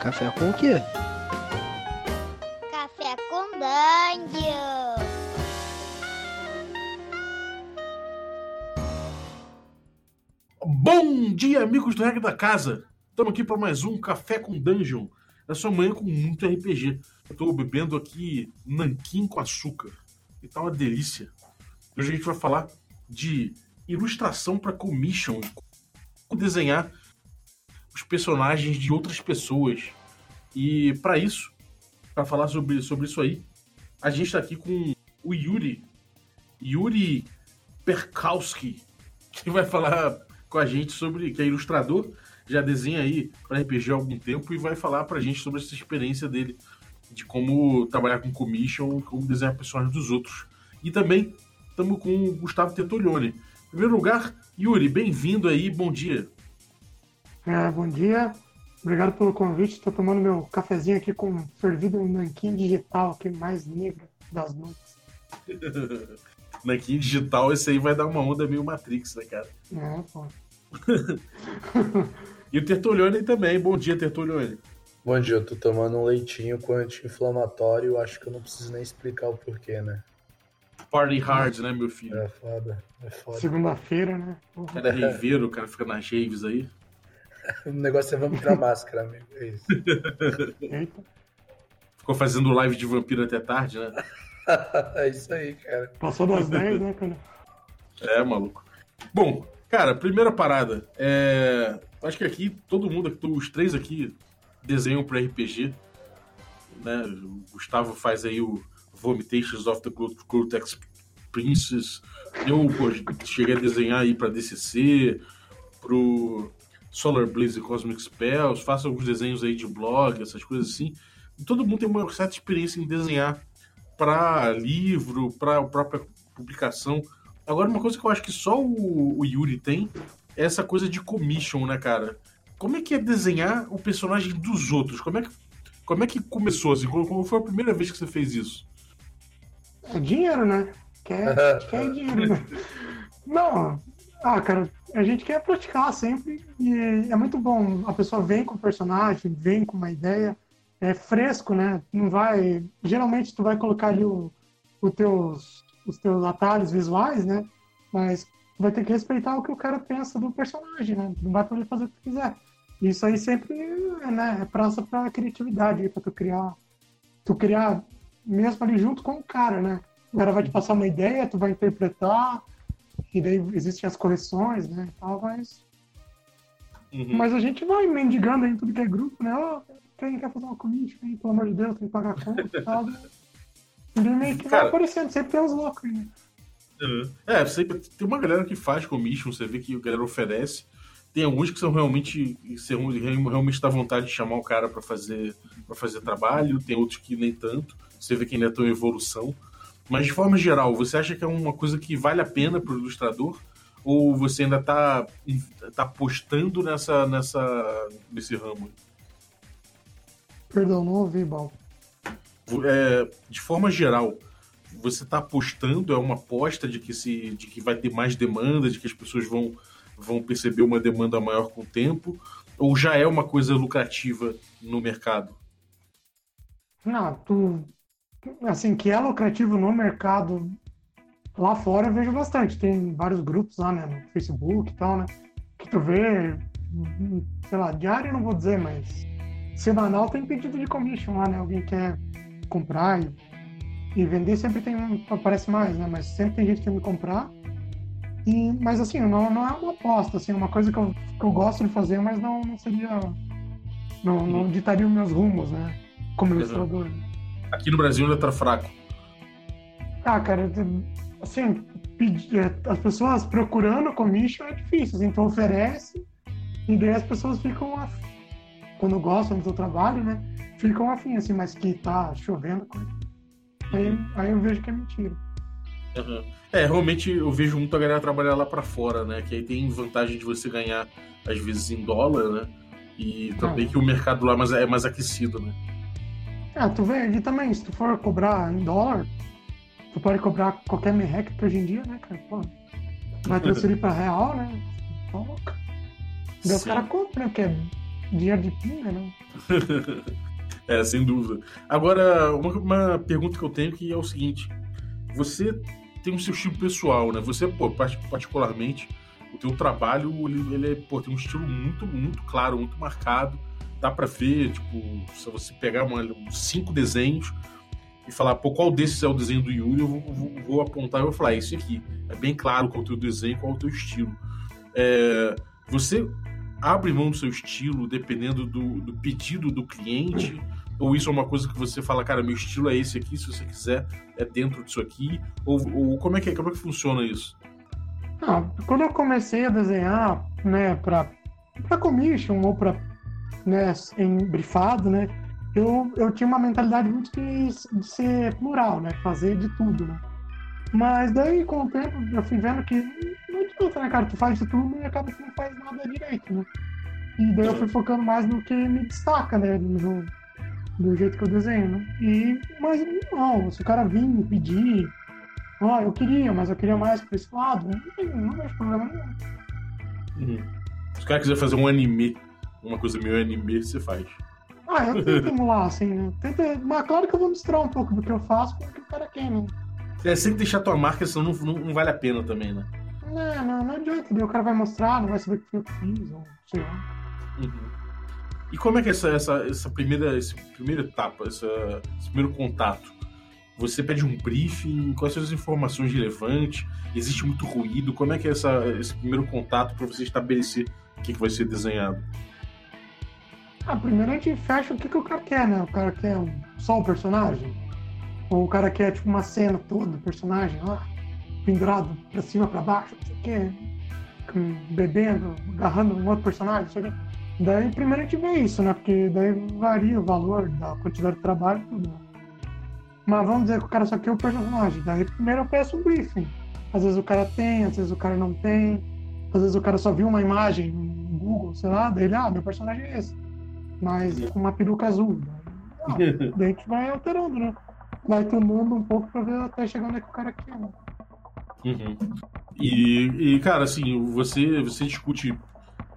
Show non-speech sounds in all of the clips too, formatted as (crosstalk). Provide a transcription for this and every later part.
Café com o quê? Café com Dungeon. Bom dia, amigos do Regra da Casa! Estamos aqui para mais um Café com Dungeon. É sua manhã com muito RPG. Estou bebendo aqui nanquim com açúcar. E tá uma delícia. Hoje a gente vai falar de ilustração para commission. Como desenhar os personagens de outras pessoas. E para isso, para falar sobre, sobre isso aí, a gente está aqui com o Yuri. Yuri Perkowski, que vai falar com a gente sobre. que é ilustrador, já desenha aí para RPG há algum tempo e vai falar para a gente sobre essa experiência dele, de como trabalhar com commission, como desenhar personagens dos outros. E também estamos com o Gustavo Tetolione. Em primeiro lugar, Yuri, bem-vindo aí, bom dia. É, bom dia. Obrigado pelo convite. Estou tomando meu cafezinho aqui com fervido um nanquim digital aqui mais negro das noites. (laughs) Nanquim digital, esse aí vai dar uma onda meio Matrix, né, cara? É, pô. (laughs) E o Tertulione também. Bom dia, Tertulione. Bom dia, eu tô tomando um leitinho com anti-inflamatório, acho que eu não preciso nem explicar o porquê, né? Party hard, né, meu filho? É foda, é foda. Segunda-feira, né? Porra. Cada raveiro, o cara fica nas raves aí. O negócio é vamos pra máscara, amigo. É isso. Eita. (laughs) Ficou fazendo live de vampiro até tarde, né? é isso aí, cara. Passou das 10, né, cara? É, maluco. Bom, cara, primeira parada. É... Acho que aqui, todo mundo, os três aqui desenham para RPG. Né? O Gustavo faz aí o Vomitations of the Cortex Princess. Eu pô, cheguei a desenhar aí para DCC, pro Solar Blaze e Cosmic Spells. Faço alguns desenhos aí de blog, essas coisas assim. E todo mundo tem uma certa experiência em desenhar para livro, para própria publicação. Agora, uma coisa que eu acho que só o, o Yuri tem é essa coisa de commission, né, cara? Como é que é desenhar o personagem dos outros? Como é que, como é que começou? Assim? Como, como foi a primeira vez que você fez isso? É dinheiro, né? Quer, quer dinheiro, né? (laughs) Não, ah, cara, a gente quer praticar sempre e é muito bom. A pessoa vem com o personagem, vem com uma ideia, é fresco, né? Não vai. Geralmente tu vai colocar ali o, o teus, os teus atalhos visuais, né? Mas vai ter que respeitar o que o cara pensa do personagem, né? Não vai poder fazer o que quiser. Isso aí sempre é, né, é praça pra criatividade, pra tu criar. Tu criar mesmo ali junto com o cara, né? O cara vai te passar uma ideia, tu vai interpretar, e daí existem as correções, né? E tal, mas. Uhum. Mas a gente vai mendigando em tudo que é grupo, né? Ó, quem quer fazer uma commission aí, pelo amor de Deus, tem que pagar a conta e tal. E daí meio que vai Cara. aparecendo, sempre tem uns loucos aí, né? Uhum. É, sempre, tem uma galera que faz commission, você vê que a galera oferece. Tem alguns que são realmente são, realmente dá vontade de chamar o cara para fazer para fazer trabalho, tem outros que nem tanto. Você vê que ainda estão em evolução. Mas de forma geral, você acha que é uma coisa que vale a pena para o ilustrador? Ou você ainda está tá apostando nessa, nessa, nesse ramo? Perdão, não ouvi, Bal. É, de forma geral, você está apostando, é uma aposta de que, se, de que vai ter mais demanda, de que as pessoas vão, vão perceber uma demanda maior com o tempo? Ou já é uma coisa lucrativa no mercado? Não, tu. Assim, que é lucrativo no mercado lá fora, eu vejo bastante. Tem vários grupos lá, né, no Facebook e tal, né? Que tu vê, sei lá, diário não vou dizer, mas semanal tem pedido de commission lá, né? Alguém quer comprar e, e vender, sempre tem, aparece mais, né? Mas sempre tem gente que quer me comprar. E, mas assim, não, não é uma aposta, assim, é uma coisa que eu, que eu gosto de fazer, mas não, não seria. Não, não ditaria os meus rumos, né? Como ilustrador. Aqui no Brasil ainda tá fraco. Ah, cara, assim, é, as pessoas procurando commission é difícil, assim, tu oferece e daí as pessoas ficam, af- quando gostam do teu trabalho, né, ficam afim, assim, mas que tá chovendo, aí, aí eu vejo que é mentira. Uhum. É, realmente eu vejo muito a galera trabalhar lá pra fora, né? Que aí tem vantagem de você ganhar, às vezes, em dólar, né? E também que o mercado lá é mais- é mais aquecido, né? Ah, tu vê, e também, se tu for cobrar em dólar, tu pode cobrar qualquer merreca hoje em dia, né, cara, pô, vai transferir pra real, né, Pô, daí os caras compram, né, porque dinheiro de pinga, né? (laughs) é, sem dúvida. Agora, uma, uma, pergunta que eu tenho que é o seguinte: você tem o seu estilo pessoal, né? Você, pô, particularmente, o teu trabalho, ele, ele é, pô, tem um estilo muito, muito claro, muito marcado. Dá pra ver, tipo, se você pegar uma, cinco desenhos e falar, pô, qual desses é o desenho do Yuri, eu vou, vou, vou apontar e vou falar, é esse aqui. É bem claro qual é o teu desenho, qual é o teu estilo. É, você abre mão do seu estilo dependendo do, do, pedido do cliente? Ou isso é uma coisa que você fala, cara, meu estilo é esse aqui, se você quiser, é dentro disso aqui? Ou, ou como, é que, como é que funciona isso? Ah, quando eu comecei a desenhar, né, para para commission ou para né, em brifado, né, eu, eu tinha uma mentalidade muito de, de ser plural, né, fazer de tudo, né. Mas daí, com o tempo, eu fui vendo que não adianta, né, cara? Tu faz de tudo e acaba que não faz nada direito, né? E daí eu fui focando mais no que me destaca, né? No, do jeito que eu desenho, né? E, mas não, se o cara vir me pedir, ó, oh, eu queria, mas eu queria mais pra esse lado, não, não vejo problema nenhum. Uhum. Se o cara quiser fazer um anime, uma coisa meio anime, você faz. Ah, eu tento emular, assim, né? Tento, mas claro que eu vou misturar um pouco do que eu faço com o que o cara quer, né? É sempre deixar tua marca, senão não, não, não vale a pena também, né? Não, não, não adianta. O cara vai mostrar, não vai saber o que eu fiz, ou sei lá. Uhum. E como é que é essa, essa, essa primeira, essa primeira etapa, essa, esse primeiro contato? Você pede um briefing? Quais são as informações relevantes? Existe muito ruído? Como é que é essa, esse primeiro contato para você estabelecer o que, que vai ser desenhado? Ah, primeiro a gente fecha o que, que o cara quer, né? O cara quer só o personagem? Ou o cara quer, tipo, uma cena toda personagem lá, pendurado pra cima, pra baixo, não sei o quê, bebendo, agarrando um outro personagem, não sei o quê. Daí, primeiro a gente vê isso, né? Porque daí varia o valor da quantidade de trabalho tudo. Né? Mas vamos dizer que o cara só quer o personagem. Daí, primeiro eu peço um briefing. Às vezes o cara tem, às vezes o cara não tem. Às vezes o cara só viu uma imagem no Google, sei lá, ele, ah, meu personagem é esse. Mas com uma peruca azul. (laughs) Ah, gente vai alterando, né? vai tomando um pouco pra ver até chegar onde é que o cara quer. Né? Uhum. E, e, cara, assim, você, você discute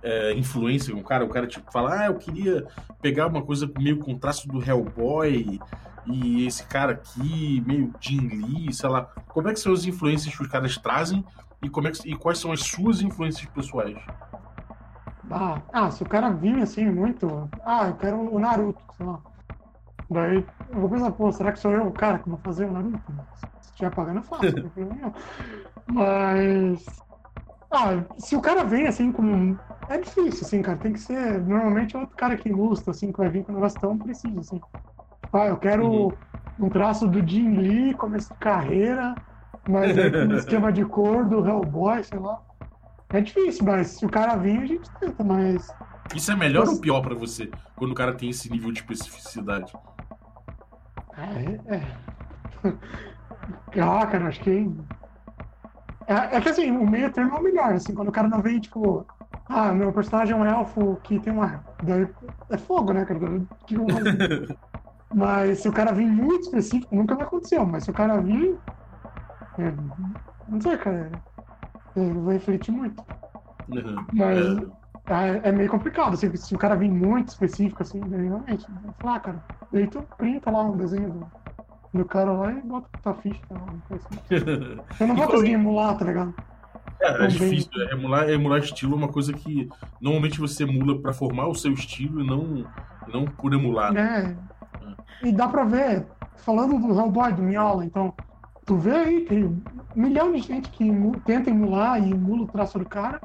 é, influência com o cara, o cara tipo fala, ah, eu queria pegar uma coisa meio com traço do Hellboy e esse cara aqui, meio Jim Lee, sei lá. Como é que são as influências que os caras trazem e, como é que, e quais são as suas influências pessoais? Ah, ah, se o cara vir assim muito. Ah, eu quero o Naruto, sei lá. Daí eu vou pensar, pô, será que sou eu o cara que vou fazer o Naruto? Se estiver pagando, eu faço, não problema Mas. Ah, se o cara vem assim com. É difícil, assim, cara. Tem que ser. Normalmente é outro cara que ilustra, assim, que vai vir com um negócio tão preciso, assim. Ah, eu quero uhum. um traço do Jim Lee, começo de carreira, mas aí com um esquema de cor do Hellboy, sei lá. É difícil, mas se o cara vir, a gente tenta, mas. Isso é melhor ou pior para você, quando o cara tem esse nível de especificidade? É, é. (laughs) Ah, cara, acho que. É, é, que assim, o meio termo é o melhor, assim, quando o cara não vem, tipo, ah, meu personagem é um elfo que tem uma. É fogo, né, cara? Que não (laughs) mas se o cara vir muito específico, nunca me aconteceu, mas se o cara vir. É, não sei, cara. Eu vou refletir muito. Uhum. Mas. É é, é, meio complicado. Assim, se o cara vir muito específico, assim, realmente, falar, ah, cara, daí tu printa lá um desenho do, do cara lá e bota tua ficha. Assim. (laughs) Eu não vou conseguir emular, tá ligado? É, é difícil. É, emular, emular estilo é uma coisa que normalmente você emula para formar o seu estilo e não, não por emular. Né? É. E dá pra ver, falando do Hellboy, do Miola, então, tu vê aí, tem um milhão de gente que tenta emular e emula o traço do cara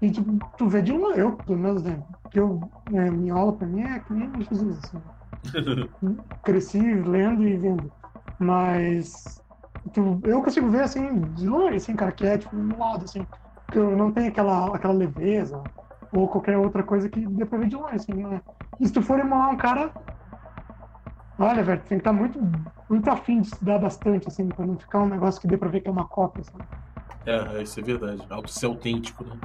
e tipo, tu vê de uma, eu, pelo menos, né? Porque eu, né, minha aula pra mim é que nem Jesus, assim. (laughs) Cresci lendo e vendo. Mas tu, eu consigo ver assim, de longe, assim, cara, que é tipo um lado, assim. Que eu não tenho aquela, aquela leveza ou qualquer outra coisa que dê pra ver de longe, assim, né? E se tu for emular um cara. Olha, velho, tem que estar tá muito, muito afim de estudar bastante, assim, pra não ficar um negócio que dê pra ver que é uma cópia, sabe? É, isso é verdade. Alto ser autêntico, né?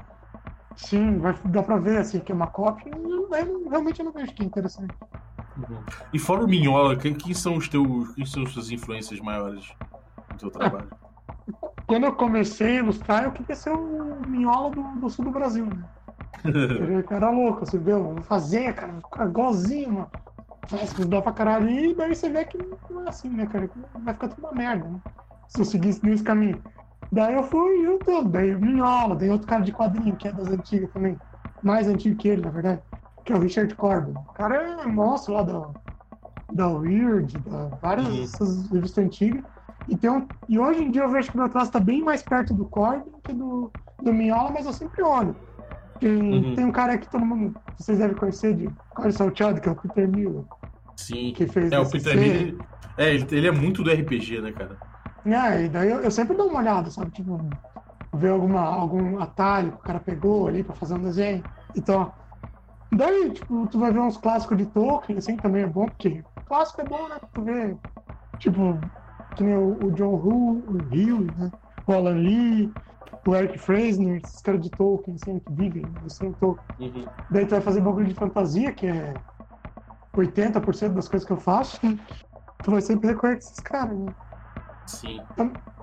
Sim, vai, dá pra ver assim, que é uma cópia e eu, realmente eu não vejo que é interessante. Uhum. E fora o Minhola, quem, quem, são os teus. Quem são as suas influências maiores no teu trabalho? (laughs) quando eu comecei a ilustrar, eu queria ser o Minhola do, do sul do Brasil, né? (laughs) Era louco, você viu? Fazer, cara, igualzinho, mano. Dá pra caralho. E daí você vê que não é assim, né, cara? Vai ficar tudo uma merda, né? Se eu seguisse nesse caminho. Daí eu fui, eu tô, daí Minhola, daí outro cara de quadrinho, que é das antigas também. Mais antigo que ele, na verdade. Que é o Richard Corbin. O cara é monstro lá da, da Weird, da várias Uhum. dessas revistas antigas. E, tem um, e hoje em dia eu vejo que o meu traço tá bem mais perto do Corbin que do, do Minhola, mas eu sempre olho. Tem, Uhum. tem um cara que todo mundo, vocês devem conhecer, de Corey Salteado, que é o Peter Miller, Sim. que fez É, o Peter. Miller. É, ele, é muito do RPG, né, cara? É, e daí eu, eu sempre dou uma olhada, sabe? Tipo, ver alguma, algum atalho que o cara pegou ali pra fazer um desenho. Então, daí, tipo, tu vai ver uns clássicos de Tolkien, assim, também é bom, porque clássico é bom, né? Tu vê, tipo, que nem o, o John Hill, né? O Alan Lee, o Eric Fresner, esses caras de Tolkien, assim, que vivem, assim, em Tolkien. Uhum. Daí tu vai fazer bagulho de fantasia, que é 80% das coisas que eu faço, tu vai sempre recorrer com esses caras, né? Sim.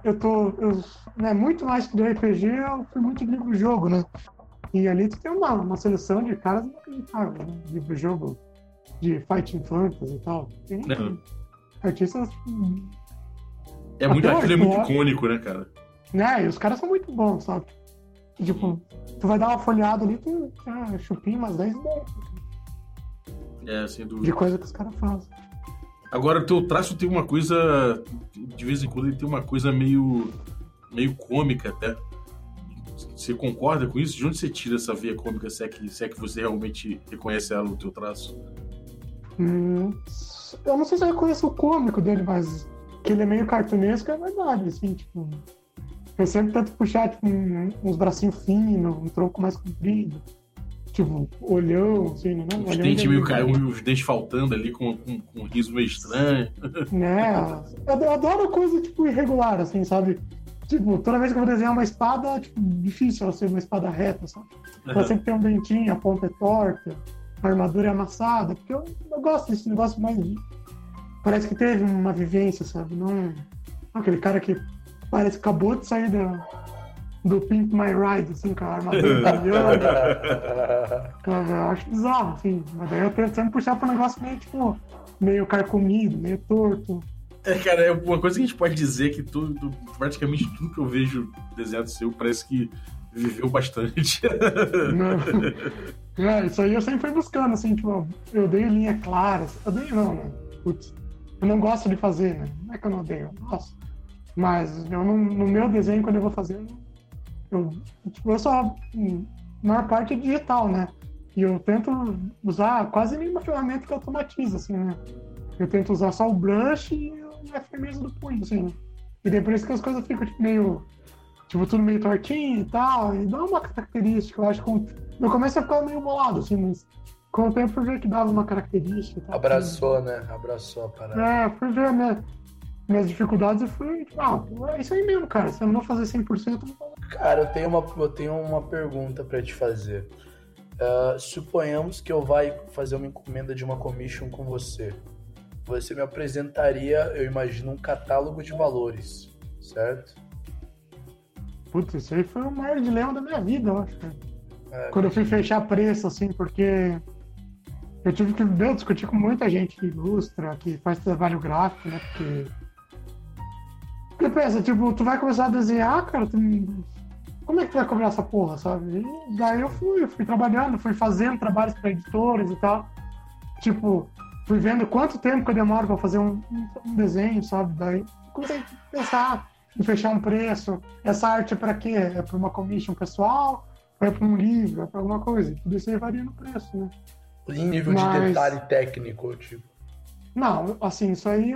eu tô. Eu, né, muito mais que do RPG, eu fui muito de livro-jogo, né? E ali tu tem uma, uma seleção de caras inacreditáveis, né? Livro-jogo de Fighting Fantasy e tal. Tem Uhum. artistas. É muito, aquilo é muito né? icônico, né, cara? Né? E os caras são muito bons, sabe? Tipo, tu vai dar uma folhada ali, tu ah, chupinha umas 10 ideias É, sem dúvida. de coisa que os caras fazem. Agora, o teu traço tem uma coisa. De vez em quando ele tem uma coisa meio. meio cômica até. Você concorda com isso? De onde você tira essa veia cômica, se é que, se é que você realmente reconhece ela no teu traço? Hum, eu não sei se eu reconheço o cômico dele, mas que ele é meio cartunesco é verdade, assim, tipo. Eu sempre tento puxar, tipo, um- uns bracinhos finos, um tronco mais comprido. Tipo, olhão, assim, né? Não, Os olhão dentes de- meio caindo, os dentes faltando ali com, com, com um riso meio estranho. (laughs) Né? Eu, adoro coisa, tipo, irregular, assim, sabe? Tipo, toda vez que eu vou desenhar uma espada, tipo, difícil ela ser uma espada reta, sabe? Ela sempre tem um dentinho, a ponta é torta, a armadura é amassada, porque eu, eu gosto desse negócio mais. Parece que teve uma vivência, sabe? Não aquele cara que parece que acabou de sair da, do Pimp My Ride, assim, com a armadura (laughs) brilhando. Eu, acho bizarro, assim. Mas daí eu sempre puxar pro negócio meio, tipo, meio carcomido, meio torto. É, cara, é uma coisa que a gente pode dizer que tudo, praticamente tudo que eu vejo desenhado seu parece que viveu bastante. Não. (laughs) É, isso aí eu sempre fui buscando, assim, tipo, eu odeio linha clara. Eu odeio não, né? Putz, eu não gosto de fazer, né? Não é que eu não odeio, eu gosto. Mas eu não, no meu desenho, quando eu vou fazer, eu, tipo, eu só. A maior parte é digital, né? E eu tento usar quase nenhuma ferramenta que automatiza, assim, né? Eu tento usar só o brush e a firmeza do punho, assim, né? E depois que as coisas ficam tipo, meio. Tipo, tudo meio tortinho e tal. E dá uma característica, eu acho que. No começo eu ficava meio bolado, assim, mas com o tempo eu vi que dava uma característica. tal. Abraçou, né? Abraçou a parada. É, fui ver minha, minhas dificuldades e fui, ah, é isso aí mesmo, cara. Se eu não fazer 100%, eu vou Cara, eu tenho uma, eu tenho uma pergunta pra te fazer. Ah, suponhamos que eu vai fazer uma encomenda de uma commission com você. Você me apresentaria, eu imagino, um catálogo de valores, certo? Putz, isso aí foi o maior dilema da minha vida, eu acho. É, Quando eu fui fechar preço, assim, porque eu tive que meu, discutir com muita gente que ilustra, que faz trabalho gráfico, né? Porque. Porque pensa, tipo, tu vai começar a desenhar, cara, tu... como é que tu vai cobrar essa porra, sabe? E daí eu fui, eu fui trabalhando, fui fazendo trabalhos para editores e tal. Tipo, fui vendo quanto tempo que eu demoro para fazer um, um- desenho, sabe? Daí comecei a pensar em fechar um preço. Essa arte é para quê? É para uma commission pessoal? É para um livro? É para alguma coisa? Tudo isso aí varia no preço, né? em nível de Mas- detalhe técnico, tipo. Não, assim, isso aí,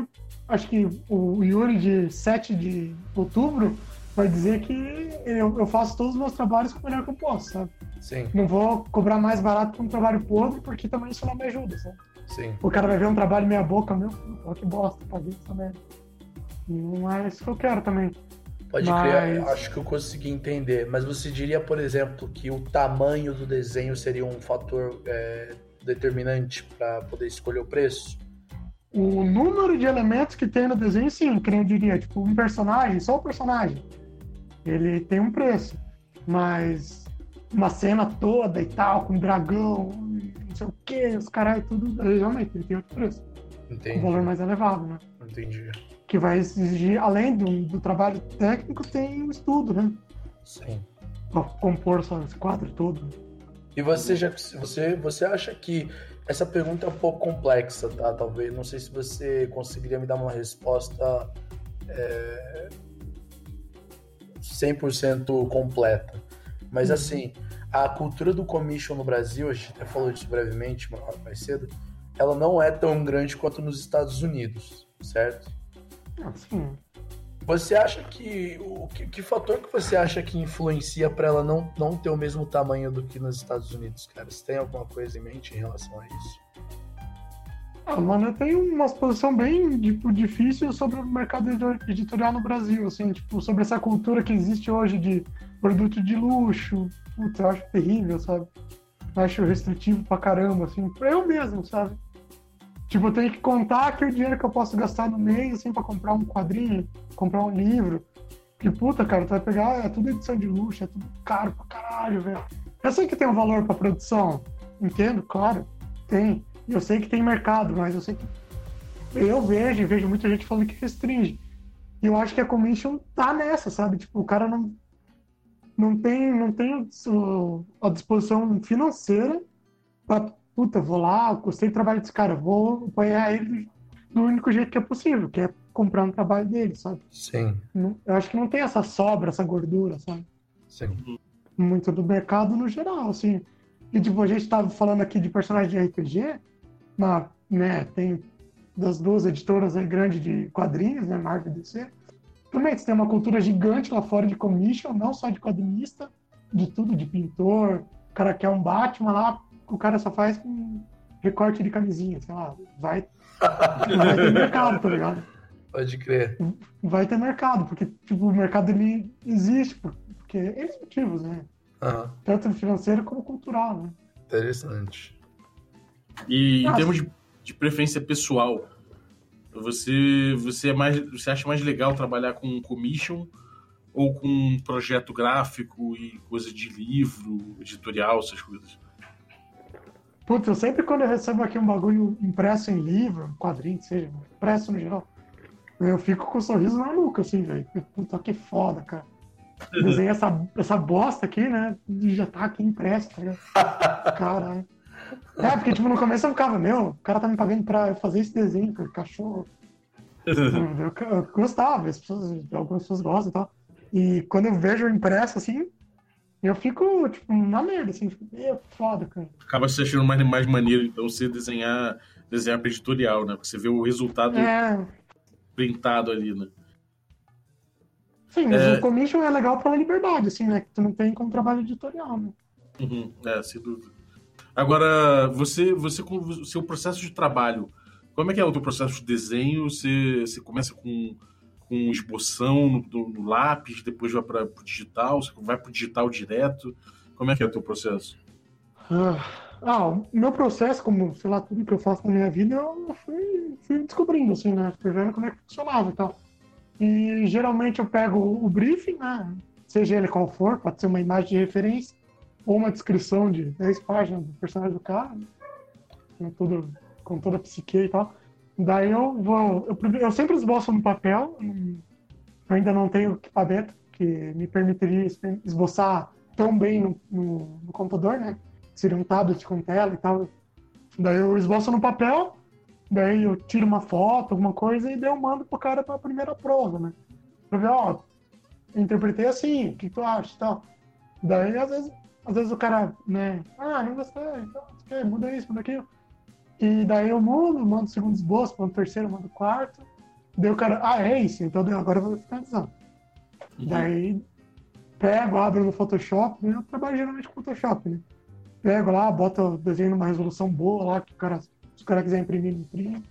acho que o Yuri de 7 de outubro vai dizer que eu, eu faço todos os meus trabalhos com o melhor que eu posso, sabe? Sim, Não vou cobrar mais barato por um trabalho podre, porque também isso não me ajuda, sabe? sim. O cara vai ver um trabalho meia boca meu, pô, que bosta, paguei essa merda. E não é isso que eu quero também. Pode Mas- crer, acho que eu consegui entender. Mas você diria, por exemplo, que o tamanho do desenho seria um fator é, determinante para poder escolher o preço? O número de elementos que tem no desenho, sim, que eu diria, tipo, um personagem, só o personagem, ele tem um preço. Mas uma cena toda e tal, com dragão, não sei o que, os caras tudo, realmente ele tem outro preço. Entendi. Um valor mais elevado, né? Entendi. Que vai exigir, além do, do trabalho técnico, tem o estudo, né? Sim. Pra compor só esse quadro todo. E você já você você acha que essa pergunta é um pouco complexa, tá? Talvez não sei se você conseguiria me dar uma resposta é, 100% completa. Mas Uhum. assim, a cultura do commission no Brasil, a gente até falou disso brevemente mais cedo, ela não é tão grande quanto nos Estados Unidos, certo? Assim, Você acha que o que, que fator que você acha que influencia para ela não, não ter o mesmo tamanho do que nos Estados Unidos, cara? Você tem alguma coisa em mente em relação a isso? ah, mano, tenho uma exposição bem tipo, difícil sobre o mercado editorial no Brasil, assim, tipo, sobre essa cultura que existe hoje de produto de luxo. Putz, eu acho terrível, sabe? Eu acho restritivo pra caramba, assim, eu mesmo, sabe? Tipo, eu tenho que contar que o dinheiro que eu posso gastar no mês, assim, pra comprar um quadrinho, comprar um livro. Que puta, cara, tu vai pegar, é tudo edição de luxo, é tudo caro pra caralho, velho. Eu sei que tem um valor pra produção, entendo, claro, tem. Eu sei que tem mercado, mas eu sei que. Eu vejo vejo muita gente falando que restringe. E eu acho que a commission tá nessa, sabe? Tipo, o cara não, não tem, não tem a disposição financeira pra, puta, vou lá, gostei do trabalho desse cara, vou apoiar ele do único jeito que é possível, que é comprar um trabalho dele, sabe? Sim, Eu acho que não tem essa sobra, essa gordura, sabe? sim. muito do mercado no geral, assim. E tipo, a gente tava falando aqui de personagem de RPG, mas, né, tem das duas editoras aí grandes de quadrinhos, né, Marvel e DC. Também tem uma cultura gigante lá fora de commission, não só de quadrinista, de tudo, de pintor. O cara quer um Batman lá, o cara só faz com recorte de camisinha, sei lá, vai, vai ter mercado, tá ligado? Pode crer. Vai ter mercado, porque tipo, o mercado ele existe, por- porque eles motivos, né? Aham, tanto financeiro como cultural, né? Interessante. E em termos de, de preferência pessoal, você, você, é mais, você acha mais legal trabalhar com commission ou com um projeto gráfico e coisa de livro, editorial, essas coisas? Putz, eu sempre quando eu recebo aqui um bagulho impresso em livro, quadrinho, seja, impresso no geral, eu fico com um sorriso na nuca, assim, velho. Puta, que foda, cara. Desenhei essa, essa bosta aqui, né? E já tá aqui impresso, tá ligado? (laughs) Caralho. É, porque, tipo, no começo eu ficava, meu, o cara tá me pagando pra eu fazer esse desenho, cara, cachorro. (laughs) Eu, eu gostava, as pessoas, algumas pessoas gostam e tal. E quando eu vejo impresso, assim, eu fico, tipo, na merda, assim, tipo, meu, foda, cara. Acaba se achando mais, mais maneiro, então, você desenhar, desenhar pra editorial, né? Porque você vê o resultado É, printado ali, né? sim, mas É. o commission é legal pela liberdade, assim, né? Que tu não tem como trabalho editorial, né? Uhum, é, sem dúvida. Agora, você, você com o seu processo de trabalho, como é que é o teu processo de desenho? Você, você começa com, com esboção no, no- no lápis, depois vai para o digital, vai para o digital direto? Como é que é o teu processo? Ah, ah, o meu processo, como, sei lá, tudo que eu faço na minha vida, eu fui, fui descobrindo, assim, né? Fui vendo como é que funcionava e tal. E geralmente eu pego o briefing, né? Seja ele qual for, pode ser uma imagem de referência ou uma descrição de 10 páginas do personagem do cara, né? com, com toda a psique e tal. Daí eu vou. Eu, eu sempre esboço no papel, eu ainda não tenho equipamento que me permitiria es- esboçar tão bem no, no- no computador, né? Seria um tablet com tela e tal. Daí eu esboço no papel, daí eu tiro uma foto, alguma coisa, e daí eu mando pro cara pra primeira prova, né? Pra ver, ó, interpretei assim, o que tu acha e tal. Daí, às vezes, às vezes o cara, né, ah, não gostei, então, muda isso, muda aquilo. E daí eu mudo, mando o segundo esboço, mando o terceiro, mando o quarto. Daí o cara, ah, é isso, então agora eu vou finalizar. Uhum. Daí pego, abro no Photoshop, né? eu trabalho geralmente com Photoshop, né? Pego lá, boto o desenho numa resolução boa lá, que o cara, se o cara quiser imprimir, imprime.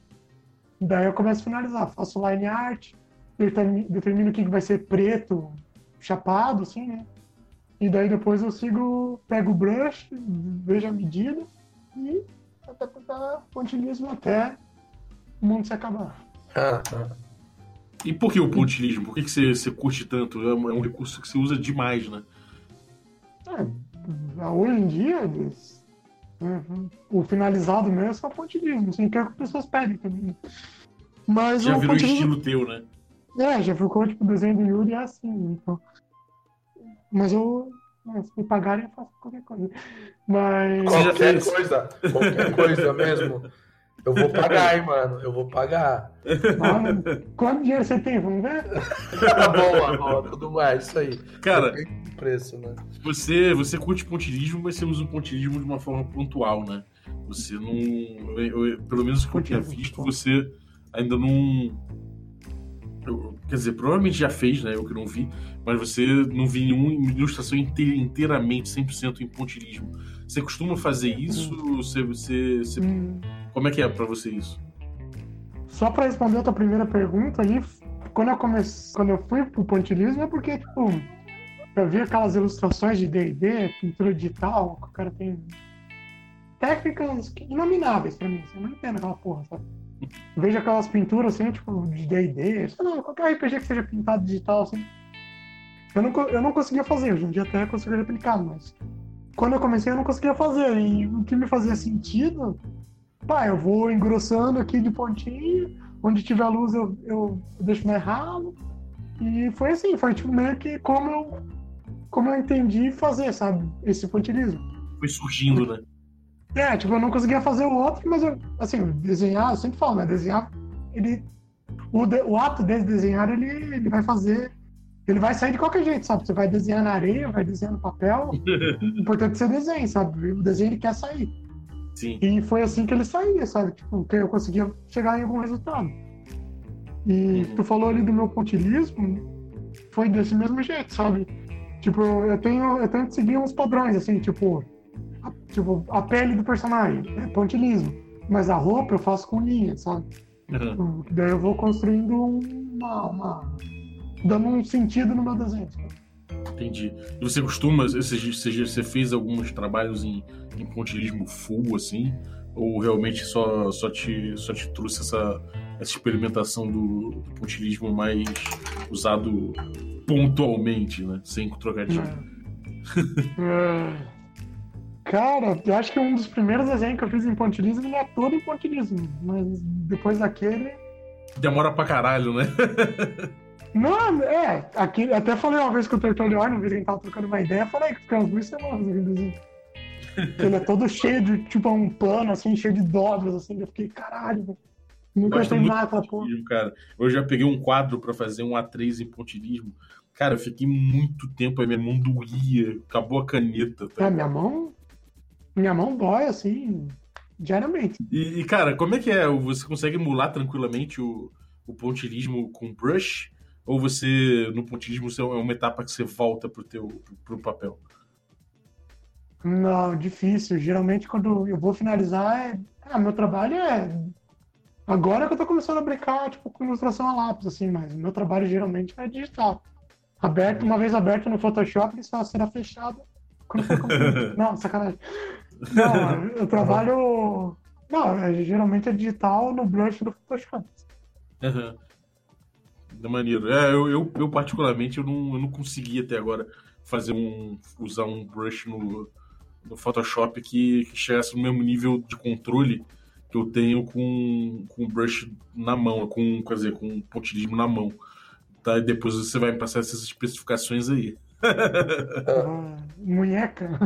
Daí eu começo a finalizar, faço line art, determi- determino o que vai ser preto, chapado, assim, né? E daí depois eu sigo, pego o brush, vejo a medida e até tentar pontilhismo até o mundo se acabar. Ah, ah. E por que o pontilismo? Por que, que você, você curte tanto? É um, é um recurso que você usa demais, né? É, hoje em dia, eles, uhum, o finalizado mesmo é só pontilhismo, assim, que é o que as pessoas pedem também. Mas Já o virou estilo teu, né? É, já ficou tipo o desenho do Yuri é assim, então. Mas eu. Se me pagarem, eu faço qualquer coisa. Mas. Qualquer coisa, qualquer coisa mesmo. Eu vou pagar, hein, mano. Eu vou pagar. Mano, quanto dinheiro você tem? Vamos ver? Tá bom. Tudo mais, isso aí. Cara, preço, né? você, você curte pontilhismo, mas você usa o pontilhismo de uma forma pontual, né? Você não. eu- eu- pelo menos o que eu tinha visto, você ainda não. eu- quer dizer, provavelmente já fez, né? Eu que não vi, mas você não vi nenhuma ilustração inte- inteiramente, 100% em pontilhismo. Você costuma fazer isso? Você, você, você- Hum, como é que é pra você isso? Só pra responder a tua primeira pergunta ali, quando eu comecei, quando eu fui pro pontilismo é porque, tipo, eu vi aquelas ilustrações de D&D, pintura digital, que o cara tem técnicas inomináveis pra mim, assim, eu não entendo aquela porra, sabe? (laughs) Vejo aquelas pinturas assim, tipo, de D&D, sei lá, qualquer RPG que seja pintado digital, assim. Eu não, eu não conseguia fazer, hoje em dia até consigo replicar, mas quando eu comecei eu não conseguia fazer, e o que me fazia sentido pá, eu vou engrossando aqui de pontinho, onde tiver luz eu, eu deixo mais ralo. E foi assim, foi tipo meio que como eu, como eu entendi fazer, sabe? Esse pontilismo. Foi surgindo, né? É, tipo, eu não conseguia fazer o outro, mas eu, assim, desenhar, eu sempre falo, né? Desenhar, ele. O, de- o ato de desenhar, ele, ele vai fazer. Ele vai sair de qualquer jeito, sabe? Você vai desenhar na areia, vai desenhar no papel. (laughs) o importante é que você desenhe, sabe? O desenho ele quer sair. Sim. E foi assim que ele saía, sabe? Tipo, que eu conseguia chegar em algum resultado. E Uhum. tu falou ali do meu pontilismo, foi desse mesmo jeito, sabe? Tipo, eu tenho, eu tento seguir uns padrões, assim, tipo, a, tipo, a pele do personagem é pontilismo, mas a roupa eu faço com linha, sabe? Uhum. Daí eu vou construindo uma, uma dando um sentido no meu desenho. Entendi. E você costuma, você, você, fez alguns trabalhos em, em pontilismo full, assim? Ou realmente só, só, te, só te trouxe essa, essa experimentação do, do pontilismo mais usado pontualmente, né? Sem trocadilho. É. Cara, eu acho que um dos primeiros desenhos que eu fiz em pontilismo ele é todo em pontilismo, mas depois daquele. Demora pra caralho, né? (laughs) Não, é, aqui, até falei uma vez com o Tertolior, uma vez que a gente tava trocando uma ideia, falei que ficou umas duas semanas aquele desenho. Que Ele é todo cheio de, tipo, um pano, assim, cheio de dobras, assim, eu fiquei, caralho, velho. Nunca tem muito nada de aquela porra. cara. Eu já peguei um quadro pra fazer um A3 em pontilismo. Cara, eu fiquei muito tempo, a minha mão doía, acabou a caneta. Tá? É, minha mão. Minha mão dói, assim, diariamente. E, e, cara, como é que é? Você consegue emular tranquilamente o, o pontilismo com brush? Ou você, no pontilismo, você é uma etapa que você volta pro teu pro, pro papel? Não, difícil. Geralmente, quando eu vou finalizar, é... ah, meu trabalho é. Agora que eu tô começando a brincar, tipo, com ilustração a lápis, assim, mas meu trabalho geralmente é digital. Aberto, uma vez aberto no Photoshop, ele só será fechado quando for. (laughs) Não, sacanagem. Não, eu trabalho. Não, é- geralmente é digital no brush do Photoshop. Aham. Da maneira. É, eu, eu, eu, particularmente, eu não, eu não consegui até agora fazer um. usar um brush no, no Photoshop que, que chegasse no mesmo nível de controle que eu tenho com, com o brush na mão, com, quer dizer, com o pontilismo na mão. Tá? E depois você vai me passar essas especificações aí. Ah, Munheca.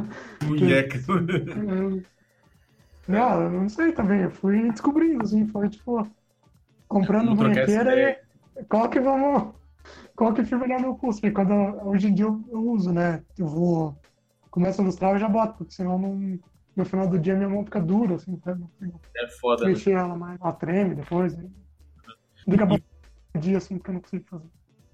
Munheca. Não, eu não sei também. Eu fui descobrindo, assim, foi tipo. Comprando ideia. e. Qual que vamos. Qual que fica melhor no meu pulso? Porque quando eu- hoje em dia eu, eu uso, né? Eu vou. Começo a ilustrar, eu já boto, porque senão não, no final do dia minha mão fica dura, assim, consigo É foda, né? mexer ela mais. Ela treme depois. Né? Daqui a pouco dia, assim, porque eu não consigo fazer.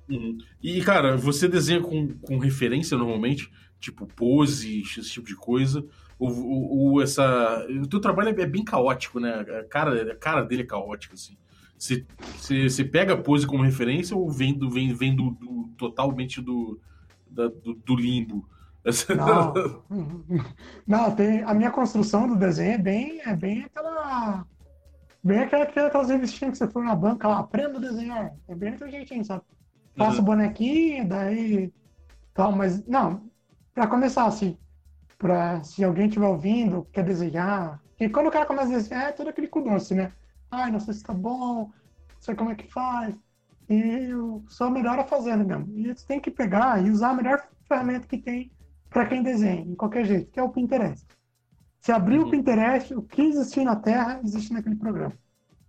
Uhum. E, cara, você desenha com, com referência normalmente? Tipo, poses, esse tipo de coisa? Ou, ou- ou essa. O teu trabalho é bem caótico, né? A cara, a cara dele é caótica, assim. Você, você, você pega a pose como referência ou vem do, vem, vem do, do- totalmente do, da- do, do limbo? Não, (laughs) não tem, a minha construção do desenho é bem, é bem aquela. Bem aquela, aquelas revistinhas que você foi na banca lá, aprenda a desenhar. É bem aquele jeitinho, sabe? Faço Uhum. bonequinho, daí. Tal, mas. Não, pra começar assim. Pra se alguém estiver ouvindo, quer desenhar. E quando o cara começa a desenhar, é todo aquele cu doce, né? Ai, não sei se tá bom, não sei como é que faz. E melhor a fazendo mesmo. E você tem que pegar e usar a melhor ferramenta que tem para quem desenha, de qualquer jeito, que é o Pinterest. Se abrir o Uhum. Pinterest, o que existir na Terra existe naquele programa,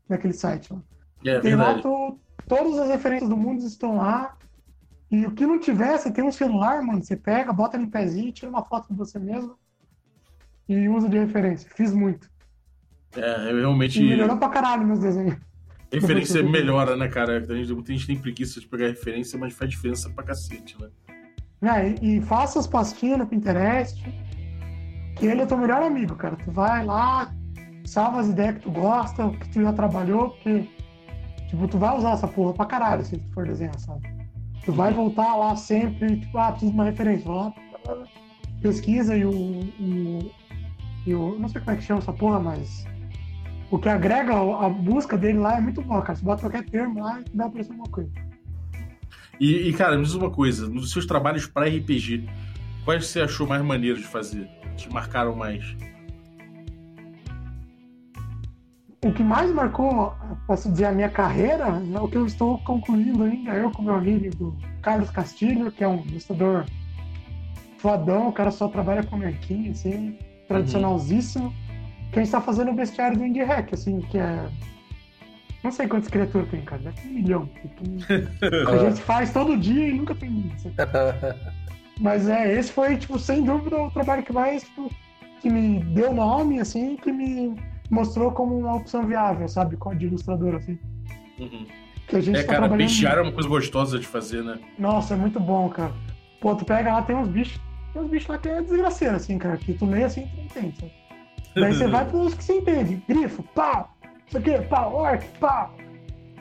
naquele site. Lá. É Tem lá verdade. to- todas as referências do mundo estão lá. E o que não tiver, você tem um celular, mano, você pega, bota no pezinho, tira uma foto de você mesmo e usa de referência. Fiz muito. É, eu realmente. E melhorou pra caralho meus desenhos. Referência melhora, né, cara? A gente, muita gente tem preguiça de pegar referência, mas faz diferença pra cacete, né? É, e, e faça as pastinhas no Pinterest, que ele é teu melhor amigo, cara. Tu vai lá, salva as ideias que tu gosta, que tu já trabalhou, porque, tipo, tu vai usar essa porra pra caralho se tu for desenhar, sabe? Tu vai voltar lá sempre, tipo, ah, preciso de uma referência. Vai lá, pesquisa e o, o, e o. Não sei como é que chama essa porra, mas. O que agrega a busca dele lá é muito bom, cara. Você bota qualquer termo lá e vai aparecer alguma coisa. E, e, cara, me diz uma coisa: nos seus trabalhos pra RPG, quais você achou mais maneiros de fazer? Te marcaram mais? O que mais marcou, posso dizer, a minha carreira é o que eu estou concluindo ainda, eu com meu amigo Carlos Castilho, que é um ilustrador fodão, o cara só trabalha com merquinho, assim, tradicionalzíssimo, que a gente tá fazendo o bestiário do Indie Hack, assim, que é... Não sei quantas criaturas tem, cara, deve ter um milhão. (laughs) A gente faz todo dia e nunca tem isso. Mas é, esse foi, tipo, sem dúvida, o trabalho que mais, tipo, que me deu nome, assim, que me mostrou como uma opção viável, sabe? De ilustrador, assim. Uhum. Que a gente É, tá cara, trabalhando... bestiário é uma coisa gostosa de fazer, né? Nossa, é muito bom, cara. Pô, tu pega lá, tem uns bichos, tem uns bichos lá que é desgraceiro, assim, cara, que tu lê assim, tu não entende, sabe? Daí você (laughs) vai pros que você entende. Grifo, pau, isso aqui, pau, orc, pau.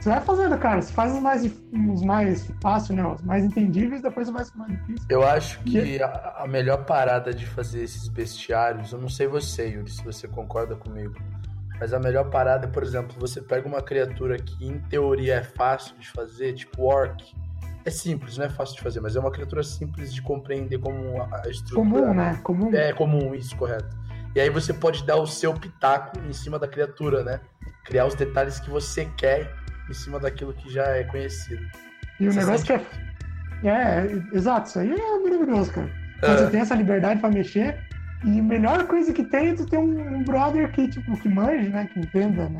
Você vai fazendo, cara. Você faz os mais, os mais fáceis, né? Os mais entendíveis, depois você vai os mais difíceis. Eu acho que a, a melhor parada de fazer esses bestiários, eu não sei você, Yuri, se você concorda comigo, mas a melhor parada é, por exemplo, você pega uma criatura que em teoria é fácil de fazer, tipo orc. É simples, não é fácil de fazer, mas é uma criatura simples de compreender como a a estrutura. Comum, né? Comum. É comum, isso, correto. E aí você pode dar o seu pitaco em cima da criatura, né? Criar os detalhes que você quer em cima daquilo que já é conhecido. E o Você negócio que é. É, exato, isso aí é maravilhoso, cara. Quando É. você tem essa liberdade pra mexer. E a melhor coisa que tem é tu ter um, um brother que, tipo, que manje, né? Que entenda, né?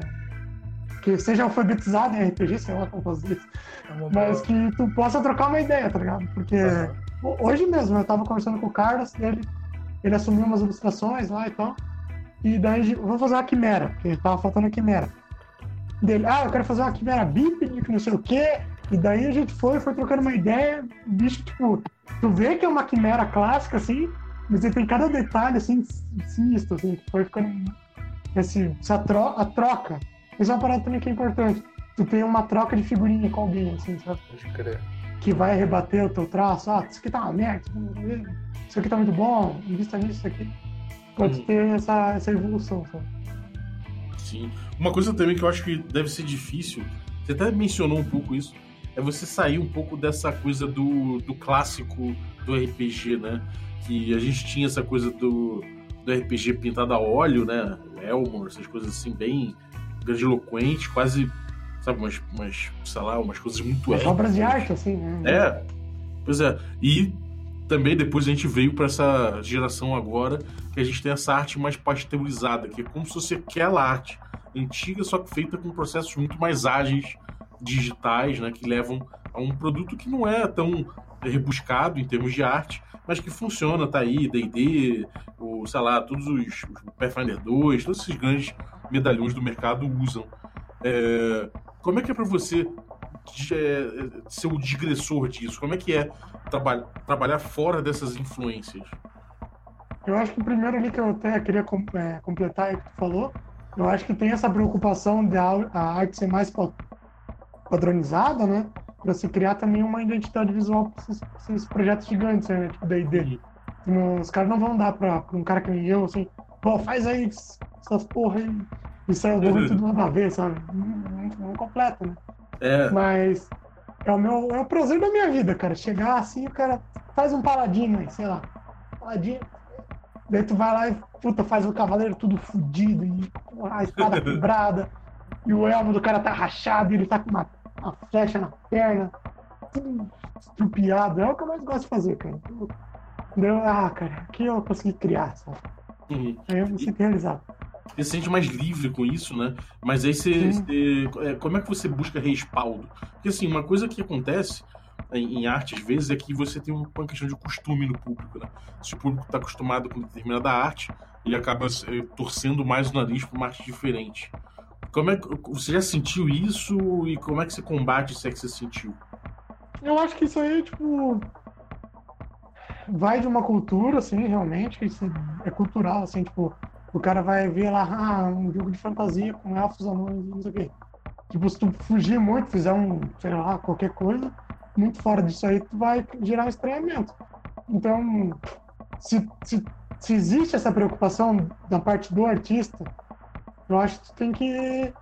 Que seja alfabetizado em RPG, sei lá como fazer isso. É Mas que tu possa trocar uma ideia, tá ligado? Porque hoje mesmo eu tava conversando com o Carlos, ele, ele assumiu umas ilustrações lá e tal. E daí a gente- vamos fazer uma quimera, porque tava faltando a quimera. Dele, ah, eu quero fazer uma quimera bípede, que não sei o quê. E daí a gente foi, foi trocando uma ideia, bicho, tipo, tu vê que é uma quimera clássica, assim, mas ele tem cada detalhe, assim, sinistro, assim, que foi ficando. Esse, essa tro a troca. Isso é uma parada também que é importante. Tu tem uma troca de figurinha com alguém, assim, sabe? Pode crer. que vai rebater o teu traço. Ah, isso aqui tá uma merda, isso aqui tá muito bom, invista nisso, isso aqui. Pode Uhum. ter essa, essa evolução, sabe? Sim. Uma coisa também que eu acho que deve ser difícil, você até mencionou um pouco isso, é você sair um pouco dessa coisa do, do clássico do RPG, né? Que a gente tinha essa coisa do, do RPG pintado a óleo, né? O Elmore, essas coisas assim, bem grandiloquentes, quase, sabe, umas, umas, sei lá, umas coisas muito As obras de épicas. arte, assim, né? É, pois é. E também depois a gente veio para essa geração agora que a gente tem essa arte mais pasteurizada, que é como se fosse aquela arte antiga, só que feita com processos muito mais ágeis, digitais, né, que levam a um produto que não é tão rebuscado em termos de arte, mas que funciona, tá aí, D&D, sei lá, todos os, os Pathfinder 2, todos esses grandes medalhões do mercado usam. É, como é que é para você ser o digressor disso? Como é que é traba trabalhar fora dessas influências? Eu acho que o primeiro ali que eu até queria é, completar aí que tu falou, eu acho que tem essa preocupação de a, arte ser mais pa- padronizada, né? Pra se criar também uma identidade visual pra esses, esses projetos gigantes, né? Tipo D&D. Não, Os caras não vão dar pra, pra um cara que nem eu, assim, pô, faz aí essas porra aí. Isso é o (laughs) bagulho tudo nada a ver, sabe? Não, não, não completa, né? É, Mas é o meu é o prazer da minha vida, cara. Chegar assim, o cara faz um paladino aí, sei lá. Paladino. Daí tu vai lá e, puta, faz o cavaleiro tudo fudido e a espada (laughs) quebrada. E o elmo do cara tá rachado e ele tá com uma, uma flecha na perna. Tudo estrupiado. É o que eu mais gosto de fazer, cara. Deu, ah, cara, aqui eu consegui criar, sabe? Uhum. Aí eu me sinto realizado. Você se sente mais livre com isso, né? Mas aí você, você- é, como é que você busca respaldo? Porque assim, uma coisa que acontece em, em arte às vezes é que você tem um- uma questão de costume no público, né? Se o público está acostumado com determinada arte, ele acaba eh, torcendo mais o nariz para uma arte diferente. Como é que você já sentiu isso e como é que você combate se é que você sentiu? Eu acho que isso aí, tipo. Vai de uma cultura, assim, realmente. Isso é cultural, assim, tipo. O cara vai ver lá, ah, um jogo de fantasia com elfos anões, não sei o quê. Tipo, se tu fugir muito, fizer um, sei lá, qualquer coisa, muito fora disso aí, tu vai gerar um estranhamento. Então, se, se, se existe essa preocupação da parte do artista, eu acho que tu tem que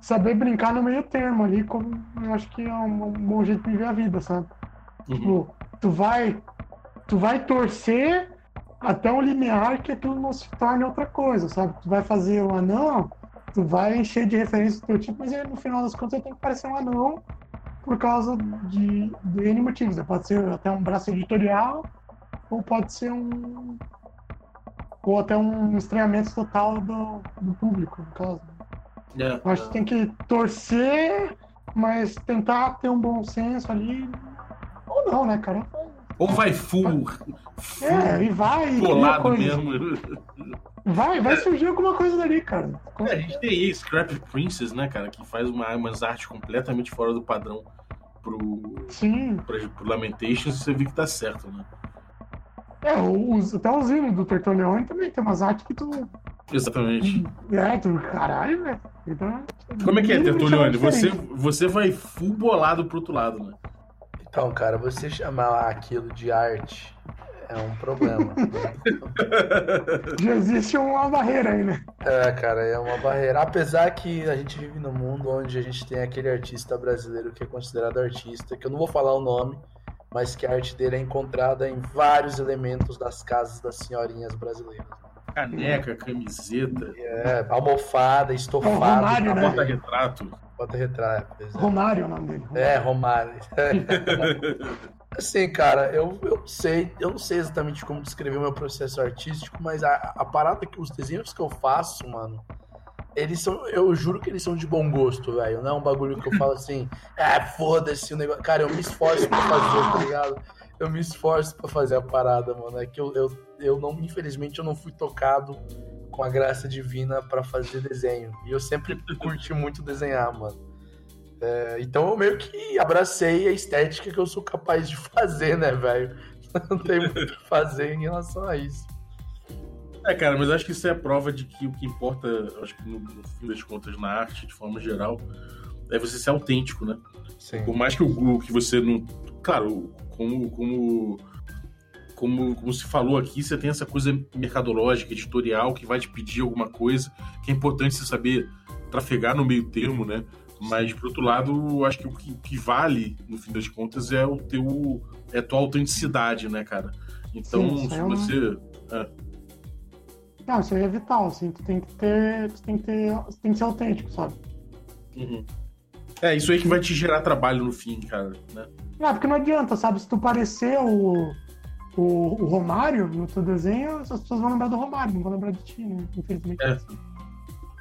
saber brincar no meio termo ali, como eu acho que é um, um bom jeito de viver a vida, sabe? Uhum. Tipo, tu vai, tu vai torcer até um limiar que aquilo não se torne outra coisa, sabe? Tu vai fazer um anão, tu vai encher de referência do teu tipo, mas aí, no final das contas ele tem que parecer um anão por causa de, de N motivos. né? Pode ser até um braço editorial, ou pode ser um. Ou até um estranhamento total do, do público, no caso. É, acho que tem que torcer, mas tentar ter um bom senso ali. Ou não, né, cara? Ou vai full É, e vai. e coisa. mesmo. Vai, vai surgir alguma coisa dali, cara. É, a gente tem aí Scrap Princess, né, cara, que faz uma, umas artes completamente fora do padrão pro, Sim. pra, pro Lamentations e você vê que tá certo, né? É, os, até o Zino do Tertoleone também tem umas artes que tu. Exatamente. É, tu. Caralho, velho. Então, Como é que é, Tertulione? chama Você, você vai full bolado pro outro lado, né? Então, cara, você chamar aquilo de arte é um problema. (laughs) Já existe uma barreira aí, né? é, cara, é uma barreira. Apesar que a gente vive num mundo onde a gente tem aquele artista brasileiro que é considerado artista, que eu não vou falar o nome, mas que a arte dele é encontrada em vários elementos das casas das senhorinhas brasileiras. Caneca, camiseta, É, almofada, estofado, Romário, né? porta-retrato. porta-retrato. exato. Romário é o nome dele. É, Romário. (laughs) (laughs) Assim, cara, eu, eu sei, eu não sei exatamente como descrever o meu processo artístico, mas a, a parada que os desenhos que eu faço, mano, eles são, eu juro que eles são de bom gosto, velho. Não é um bagulho que eu falo assim, (laughs) ah, foda-se o negócio. Cara, eu me esforço pra fazer, tá ligado? Eu me esforço pra fazer a parada, mano. É que eu, eu, eu não, infelizmente, eu não fui tocado com a graça divina pra fazer desenho. E eu sempre curti muito desenhar, mano. É, então eu meio que abracei a estética que eu sou capaz de fazer, né, velho? (laughs) Não tem muito o que fazer em relação a isso. É, cara, mas acho que isso é a prova de que o que importa, acho que no, no fim das contas, na arte, de forma geral, é você ser autêntico, né? Sim. Por mais que o que você não. Claro, como, como, como, como se falou aqui, você tem essa coisa mercadológica, editorial, que vai te pedir alguma coisa, que é importante você saber trafegar no meio termo, né? Mas, por outro lado, acho que o que, que vale, no fim das contas, é o teu. é a tua autenticidade, né, cara? Então, Sim, se é uma- você. Não, isso aí é vital, assim. Tu tem que ter. Tu tem que ter. Tu tem que ser autêntico, sabe? Uhum. É, isso aí que vai te gerar trabalho no fim, cara, né? É, porque não adianta, sabe? Se tu parecer o, o, o Romário no teu desenho, as pessoas vão lembrar do Romário, não vão lembrar de ti, né? Infelizmente. É.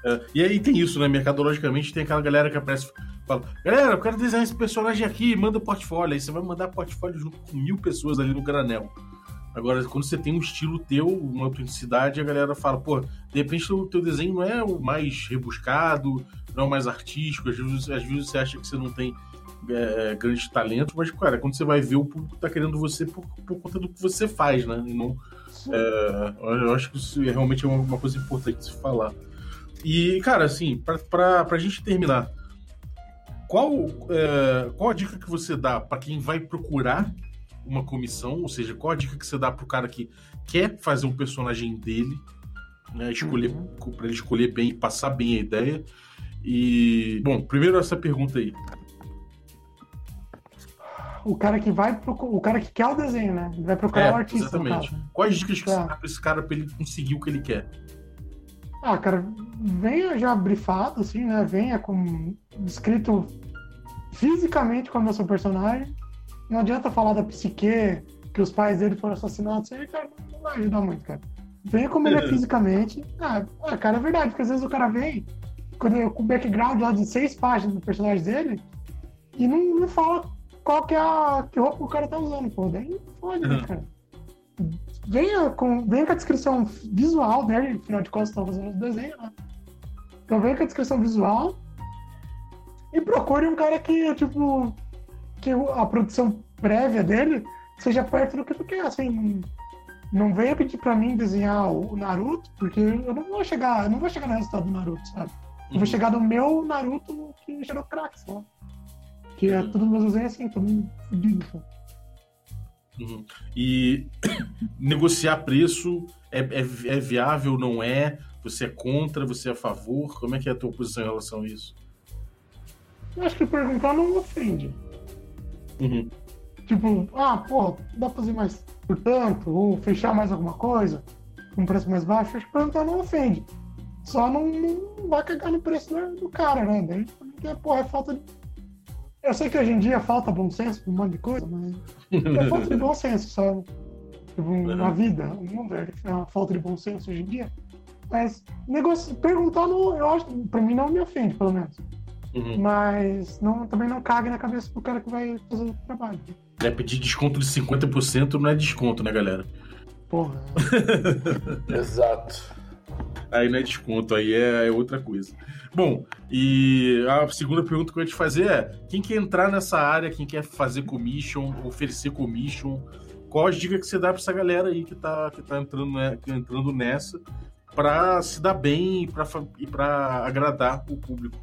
É, e aí tem isso, né? Mercadologicamente tem aquela galera que aparece fala: Galera, eu quero desenhar esse personagem aqui, manda portfólio. Aí você vai mandar portfólio junto com mil pessoas ali no granel. Agora, quando você tem um estilo teu, uma autenticidade, a galera fala: pô, de repente o teu desenho não é o mais rebuscado, não é o mais artístico. Às vezes, às vezes você acha que você não tem é, grande talento, mas, cara, quando você vai ver, o público tá querendo você por, por conta do que você faz, né? E não, é, eu acho que isso é realmente uma, uma coisa importante de se falar. E, cara, assim, pra, pra, pra gente terminar, qual, é, qual a dica que você dá para quem vai procurar uma comissão? Ou seja, qual a dica que você dá pro cara que quer fazer um personagem dele, né? Escolher, Uhum. para ele escolher bem, passar bem a ideia. E, bom, primeiro essa pergunta aí. o cara que vai procurar, o cara que quer o desenho, né? Ele vai procurar É, o artista. exatamente. Quais dicas que Tá. você dá pra esse cara pra ele conseguir o que ele quer? Ah, cara, venha já brifado, assim, né? Venha com escrito fisicamente como é o seu personagem. Não adianta falar da psique, que os pais dele foram assassinados, aí, cara, não vai ajudar muito, cara. Venha como ele é fisicamente. Ah, ah, cara, é verdade, porque às vezes o cara vem quando, com o background lá de seis páginas do personagem dele e não, não fala qual que é a que roupa o cara tá usando, pô. Daí fode, né, Uhum. cara? Venha com, venha com a descrição visual dele, afinal de contas, estão fazendo os desenhos, né? Então venha com a descrição visual e procure um cara que, tipo, que a produção prévia dele seja perto do que tu quer, assim. Não, venha pedir pra mim desenhar o Naruto, porque eu não vou chegar, eu não vou chegar no resultado do Naruto, sabe? Eu vou Uhum. chegar no meu Naruto que gerou crack, sabe? Que é Uhum. tudo meus desenhos assim, todo fudido, sabe? Uhum. E (coughs) negociar preço é, é, é viável, não é? Você é contra, você é a favor? Como é que é a tua posição em relação a isso? Eu acho que perguntar não ofende. Uhum. Tipo, ah, pô, dá pra fazer mais por tanto, ou fechar mais alguma coisa, com um preço mais baixo, acho que perguntar não ofende. Só não, não vai cagar no preço do, do cara, né? Daí, porque, porra, é falta de. Eu sei que hoje em dia falta bom senso pra um monte de coisa, mas é falta de bom senso, sabe? Tipo, na vida, o mundo é é uma falta de bom senso hoje em dia. Mas negócio, perguntar, não, eu acho, pra mim não me ofende, pelo menos. Uhum. Mas não, também não cague na cabeça do cara que vai fazer o trabalho. É pedir desconto de 50% não é desconto, né, galera? Porra. (laughs) Exato. Aí não é desconto, aí é, é outra coisa. Bom, e a segunda pergunta que eu ia te fazer é: quem quer entrar nessa área, quem quer fazer commission, oferecer commission, qual as dicas que você dá pra essa galera aí que tá, que tá entrando, né, que tá entrando nessa pra se dar bem e pra agradar o público?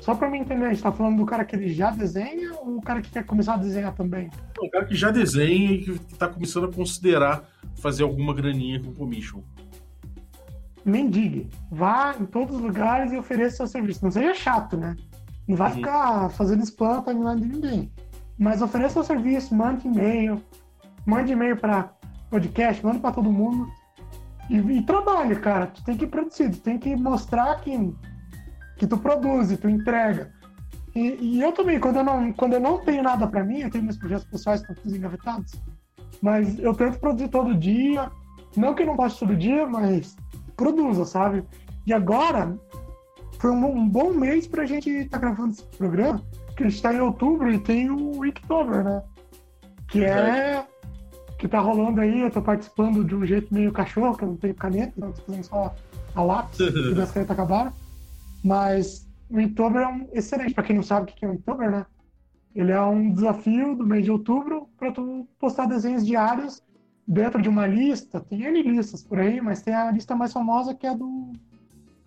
Só pra mim entender, a gente tá falando do cara que ele já desenha ou o cara que quer começar a desenhar também? Um cara que já desenha e que que tá começando a considerar fazer alguma graninha com commission. Mendigue. Vá em todos os lugares e ofereça seu serviço. Não seja chato, né? Não vai Uhum. ficar fazendo spam pra timeline de ninguém. Mas ofereça seu serviço, mande e-mail, mande e-mail pra podcast, manda pra todo mundo. E, e trabalhe, cara. Tu tem que produzir, tu tem que mostrar que, que tu produz, tu entrega. E, e eu também, quando eu, não, quando eu não tenho nada pra mim, eu tenho meus projetos pessoais que estão todos engavetados. Mas eu tento produzir todo dia. Não que eu não possa todo dia, mas produza, sabe? E agora foi um, um bom mês pra gente estar gravando esse programa, que a gente tá em outubro e tem o Inktober, né? Que é. Que tá rolando aí, eu tô participando de um jeito meio cachorro, que eu não tenho caneta, então tô fazendo só a lápis, (laughs) que das canetas acabaram. Mas o Inktober é um excelente, pra quem não sabe o que é o Inktober, né? Ele é um desafio do mês de outubro para tu postar desenhos diários dentro de uma lista. Tem N listas por aí, mas tem a lista mais famosa que é a do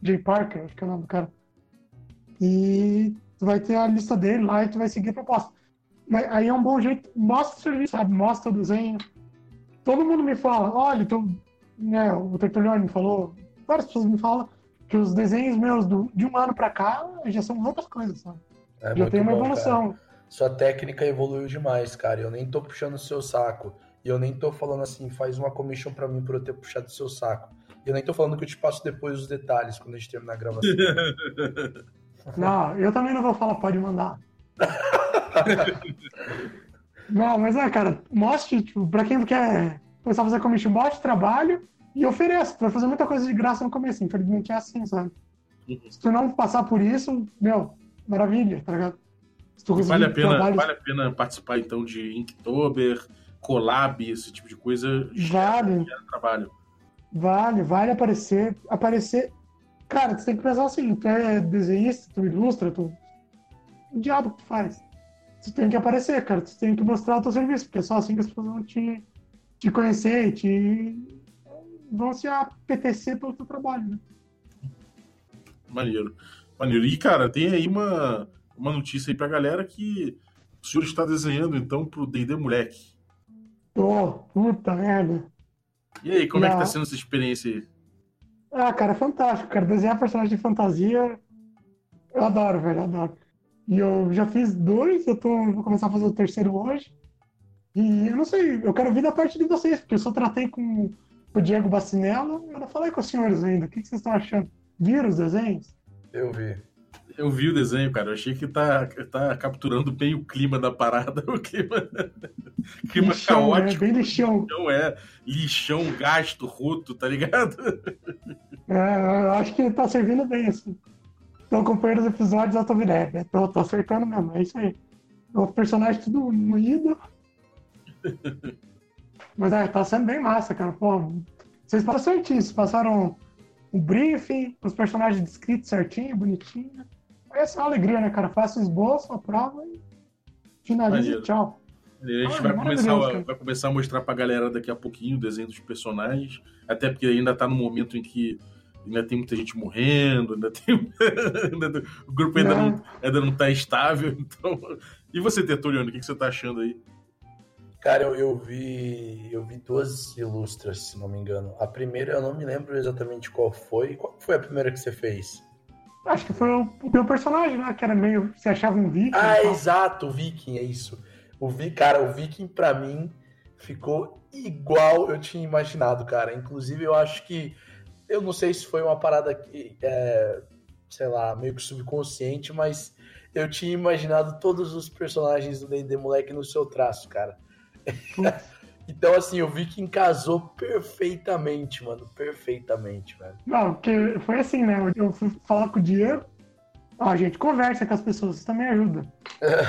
Jay Parker, acho que é o nome do cara. E tu vai ter a lista dele lá e tu vai seguir a proposta. Mas aí é um bom jeito, mostra o serviço, sabe? Mostra o desenho. Todo mundo me fala, olha, então, né, o Tertulione me falou, várias pessoas me falam que os desenhos meus do- de um ano pra cá já são outras coisas, sabe? É já tem uma bom, evolução. cara. Sua técnica evoluiu demais, cara. Eu nem tô puxando o seu saco. E eu nem tô falando assim, faz uma commission pra mim por eu ter puxado o seu saco. E eu nem tô falando que eu te passo depois os detalhes quando a gente terminar a gravação. (laughs) Não, eu também não vou falar, pode mandar. (laughs) não, mas é, cara, mostre, tipo, pra quem quer começar a fazer commission, mostre trabalho e ofereça. Tu vai fazer muita coisa de graça no começo, infelizmente é assim, sabe? Uhum. Se tu não passar por isso, meu, maravilha, tá ligado? Se tu conseguir Vale a, pena, trabalhos- vale a pena participar então de Inktober, Collab, esse tipo de coisa. Vale. gera trabalho. Vale, vale aparecer. Aparecer. Cara, tu tem que pensar assim, tu é desenhista, tu ilustra, tu. O diabo que tu faz. Tu tem que aparecer, cara. Tu tem que mostrar o teu serviço, porque é só assim que as pessoas vão te, te conhecer e te. vão se apetecer pelo teu trabalho, né? Maneiro. Maneiro. E, cara, tem aí uma, uma notícia aí pra galera que o senhor está desenhando, então, pro D&D Moleque. Tô, puta merda. E aí, como é que tá sendo essa experiência aí? Ah, cara, é fantástico, cara. Desenhar personagem de fantasia. Eu adoro, velho, eu adoro. E eu já fiz dois, eu tô, vou começar a fazer o terceiro hoje. E eu não sei, eu quero ouvir da parte de vocês, porque eu só tratei com o Diego Bacinello, eu não falei com os senhores ainda. O que vocês estão achando? Viram os desenhos? Eu vi. Eu vi o desenho, cara. Eu achei que tá, tá capturando bem o clima da parada. (laughs) O clima, clima lixão, né? caótico. Bem lixão. Não é lixão, gasto, roto, tá ligado? É, eu acho que tá servindo bem, assim. Tô acompanhando os episódios, eu tô vendo. É, tô, tô acertando mesmo, é isso aí. O personagem tudo moído. (laughs) Mas é, tá sendo bem massa, cara. Pô, vocês passaram certinho, vocês passaram o briefing, os personagens descritos certinho, bonitinho. Essa é uma alegria, né, cara? Faça o esboço, a prova e finaliza e tchau. A gente Ah, vai, maravilhoso, começar, a- vai começar a mostrar pra galera daqui a pouquinho o desenho dos personagens. Até porque ainda tá no momento em que ainda tem muita gente morrendo, ainda tem. (laughs) o grupo ainda não, Não. ainda não tá estável. (laughs) Então. E você, Tertuliano, o que, que você tá achando aí? Cara, eu, eu vi. Eu vi duas ilustras, se não me engano. A primeira eu não me lembro exatamente qual foi. Qual foi a primeira que você fez? Acho que foi o, o meu personagem, né? Que era meio. Se achava um viking. Ah, exato, o Viking, é isso. O Vi, cara, o Viking pra mim ficou igual eu tinha imaginado, cara. Inclusive, eu acho que eu não sei se foi uma parada que é, sei lá, meio que subconsciente, mas eu tinha imaginado todos os personagens do D&D moleque no seu traço, cara. Então assim, o Viking casou perfeitamente, mano, perfeitamente, velho. Não, porque foi assim, né? Eu fui falar com o Diego. Ó, gente, conversa com as pessoas, isso também ajuda.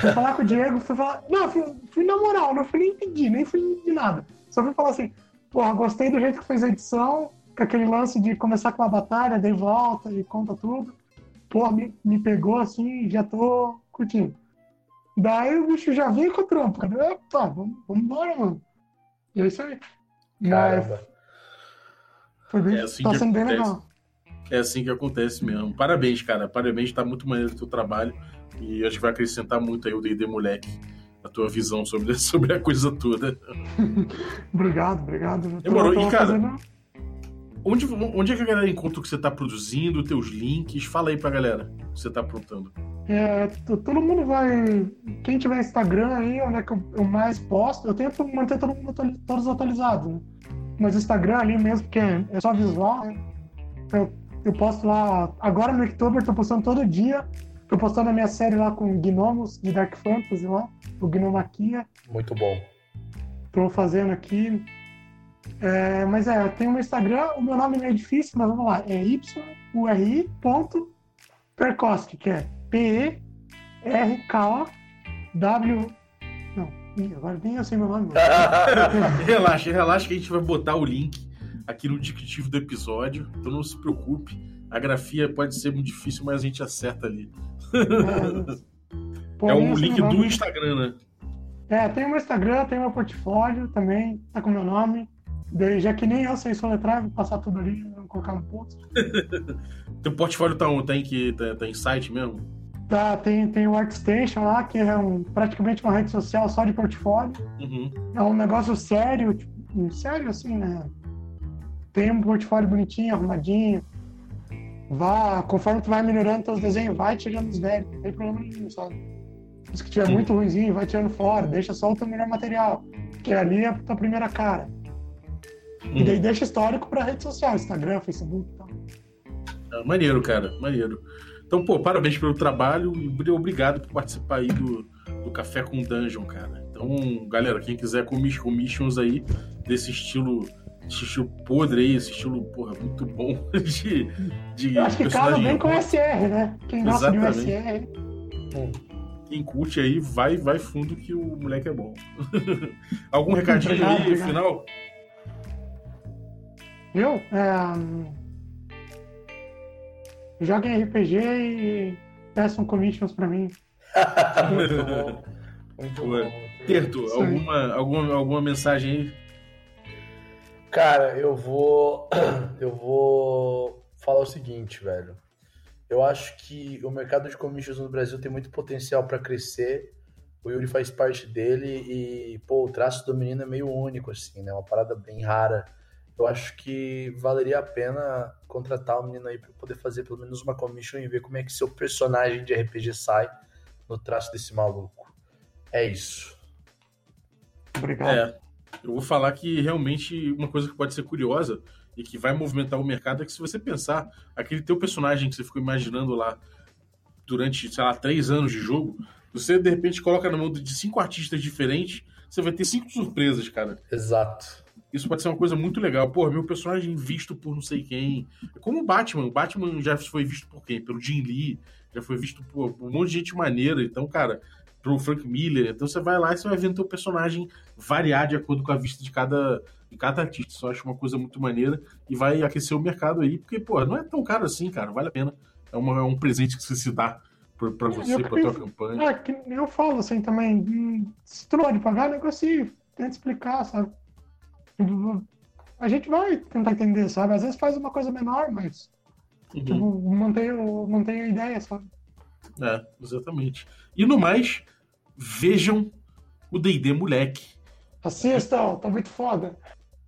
Fui falar com o Diego, fui falar. Não, fui, fui na moral, não fui nem pedir, nem fui de nada. Só fui falar assim, porra, gostei do jeito que fez a edição, com aquele lance de começar com a batalha, daí volta e conta tudo. Porra, me, me pegou assim, já tô curtindo. Daí o bicho já veio com o trampo, cara. Opa, vamos, vamos embora, mano. E é isso aí. Mas Caramba. foi bem, É assim tá que sendo bem acontece. legal. É assim que acontece mesmo. Parabéns, cara. Parabéns, tá muito maneiro o teu trabalho. E acho que vai acrescentar muito aí o D&D Moleque. A tua visão sobre, (laughs) sobre a coisa toda. (laughs) Obrigado, obrigado. Demorou. E, cara, fazendo- Onde, onde é que a galera encontra o que você tá produzindo, teus links? Fala aí pra galera o que você tá aprontando. É, todo mundo vai. Quem tiver Instagram aí, onde é que eu, eu mais posto, eu tento manter todo mundo atuali- todos atualizados. Né? Mas o Instagram ali mesmo, porque é só visual, né? Eu, eu posto lá. Agora no October, tô postando todo dia. Tô postando a minha série lá com gnomos de Dark Fantasy lá, o Gnomaquia. Muito bom. Tô fazendo aqui. É, mas é, eu tenho no Instagram, o meu nome é meio difícil, mas vamos lá. É yuri.perkoski, que é P-E-R-K-O-W. Não, agora nem eu sei meu nome. (laughs) relaxa, relaxa que a gente vai botar o link aqui no descritivo do episódio. Então não se preocupe. A grafia pode ser muito difícil, mas a gente acerta ali. É eu sei link meu do. Instagram, né? É, tem o meu Instagram, tem o meu portfólio também, tá com o meu nome. Daí, já que nem eu sei soletrar, vou passar tudo ali, vou colocar no post. (laughs) Teu portfólio tá, on- tá em que? Tá, tá em site mesmo? Tá, tem, tem o Artstation lá, que é um, praticamente uma rede social só de portfólio. Uhum. É um negócio sério, tipo, sério assim, né? Tem um portfólio bonitinho, arrumadinho. Vá, conforme tu vai melhorando teus desenhos, vai tirando os velhos, não tem problema nenhum, sabe? Os que tiver Sim. muito ruimzinho, vai tirando fora, deixa só o teu melhor material, que ali é a tua primeira cara. E daí deixa histórico pra rede social, Instagram, Facebook e tal. Ah, maneiro, cara, maneiro. Então, pô, parabéns pelo trabalho e obri- obrigado por participar aí do, do Café com Dungeon, cara. Então, galera, quem quiser commis- commissions aí desse estilo, desse estilo podre aí, esse estilo, porra, muito bom (laughs) de, de Eu acho que casa bem com ruim. SR, né? Quem gosta de Exatamente. USR. Quem curte aí, vai, vai fundo que o moleque é bom. (laughs) Algum recadinho Obrigado, aí, obrigado. final? Viu? É, Joguem RPG e peçam commissions pra mim. (laughs) Muito bom. Muito. Terto, alguma, alguma, alguma mensagem aí? Cara, eu vou. (clears throat) Eu vou falar o seguinte, velho. Eu acho que o mercado de commissions no Brasil tem muito potencial pra crescer. O Yuri faz parte dele e, pô, o traço do menino é meio único, assim, né? Uma parada bem rara. Eu acho que valeria a pena contratar o menino aí pra poder fazer pelo menos uma commission e ver como é que seu personagem de RPG sai. no traço desse maluco. É isso. Obrigado. É, eu vou falar que realmente uma coisa que pode ser curiosa e que vai movimentar o mercado é que se você pensar, aquele teu personagem que você ficou imaginando lá durante, sei lá, três anos de jogo, você de repente coloca na mão de cinco artistas diferentes, você vai ter cinco surpresas, cara. Exato. Isso pode ser uma coisa muito legal. Pô, meu personagem visto por não sei quem. É como o Batman. O Batman já foi visto por quem? Pelo Jim Lee. Já foi visto por um monte de gente maneira. Então, cara, pro Frank Miller. Então você vai lá e você vai vendo teu personagem variar de acordo com a vista de cada, de cada artista. Isso eu acho uma coisa muito maneira e vai aquecer o mercado aí, porque, pô, não é tão caro assim, cara. Vale a pena. É, uma, é um presente que você se dá pra, pra você, prefiro- tua campanha. É, que eu falo assim também, hum, se tu não pode pagar, negocie, tenta explicar, sabe? A gente vai tentar entender, sabe? Às vezes faz uma coisa menor, mas Uhum. tipo, mantém, o- mantém a ideia, sabe? É, exatamente. E no mais, vejam o D&D Moleque. Assistam, tá muito foda.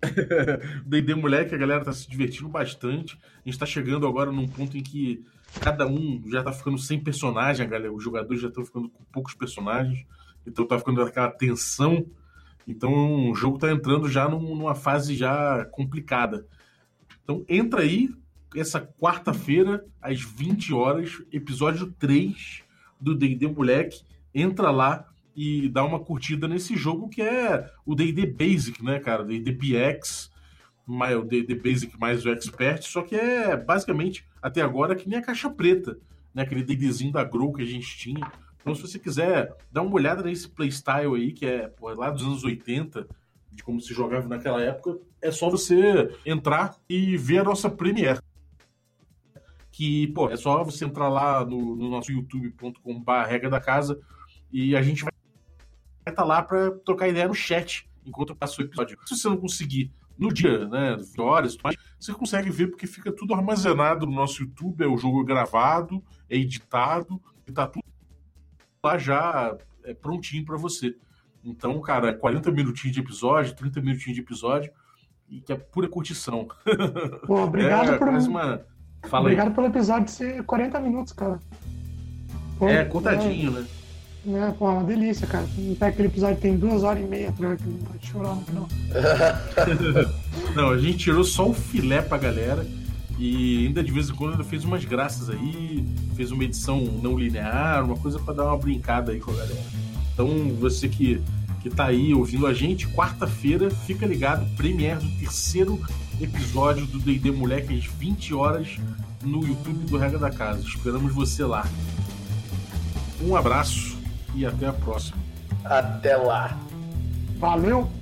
(laughs) O D&D Moleque, a galera tá se divertindo bastante. A gente tá chegando agora num ponto em que cada um já tá ficando sem personagem, a galera. Os jogadores já estão ficando com poucos personagens. Então tá ficando aquela tensão. Então o jogo tá entrando já num- numa fase já complicada. Então entra aí essa quarta-feira, às 20 horas, episódio 3 do D&D Moleque. Entra lá e dá uma curtida nesse jogo que é o D&D Basic, né, cara? D&D BX, mais- o D&D Basic mais o Expert, só que é basicamente, até agora, que nem a caixa preta, né? Aquele D&Dzinho da Grow que a gente tinha. Então, se você quiser dar uma olhada nesse playstyle aí, que é pô, lá dos anos 80, de como se jogava naquela época, é só você entrar e ver a nossa Premiere. Que, pô, é só você entrar lá no, no nosso youtube.com.br regra da casa e a gente vai estar lá para trocar ideia no chat enquanto passa o episódio. Se você não conseguir no dia, né, horas, você consegue ver porque fica tudo armazenado no nosso YouTube, é o jogo gravado, é editado e tá tudo lá já é, prontinho para você. Então, cara, é 40 minutinhos de episódio, 30 minutinhos de episódio e que é pura curtição. (laughs) Pô, obrigado é, por. uma... Fala aí. Obrigado pelo episódio ser 40 minutos, cara. Pô, É, contadinho, né? É, é, pô, é uma delícia, cara. Até aquele episódio tem duas horas e meia, tá ligado? Que não pode chorar no final. (laughs) Não, a gente tirou só o filé pra galera e ainda de vez em quando ainda fez umas graças aí, fez uma edição não linear, uma coisa pra dar uma brincada aí com a galera. Então, você que, que tá aí ouvindo a gente, quarta-feira, fica ligado, premiere do terceiro episódio do D&D Moleque às 20 horas no YouTube do Regra da Casa. Esperamos você lá. Um abraço e até a próxima. Até lá. Valeu!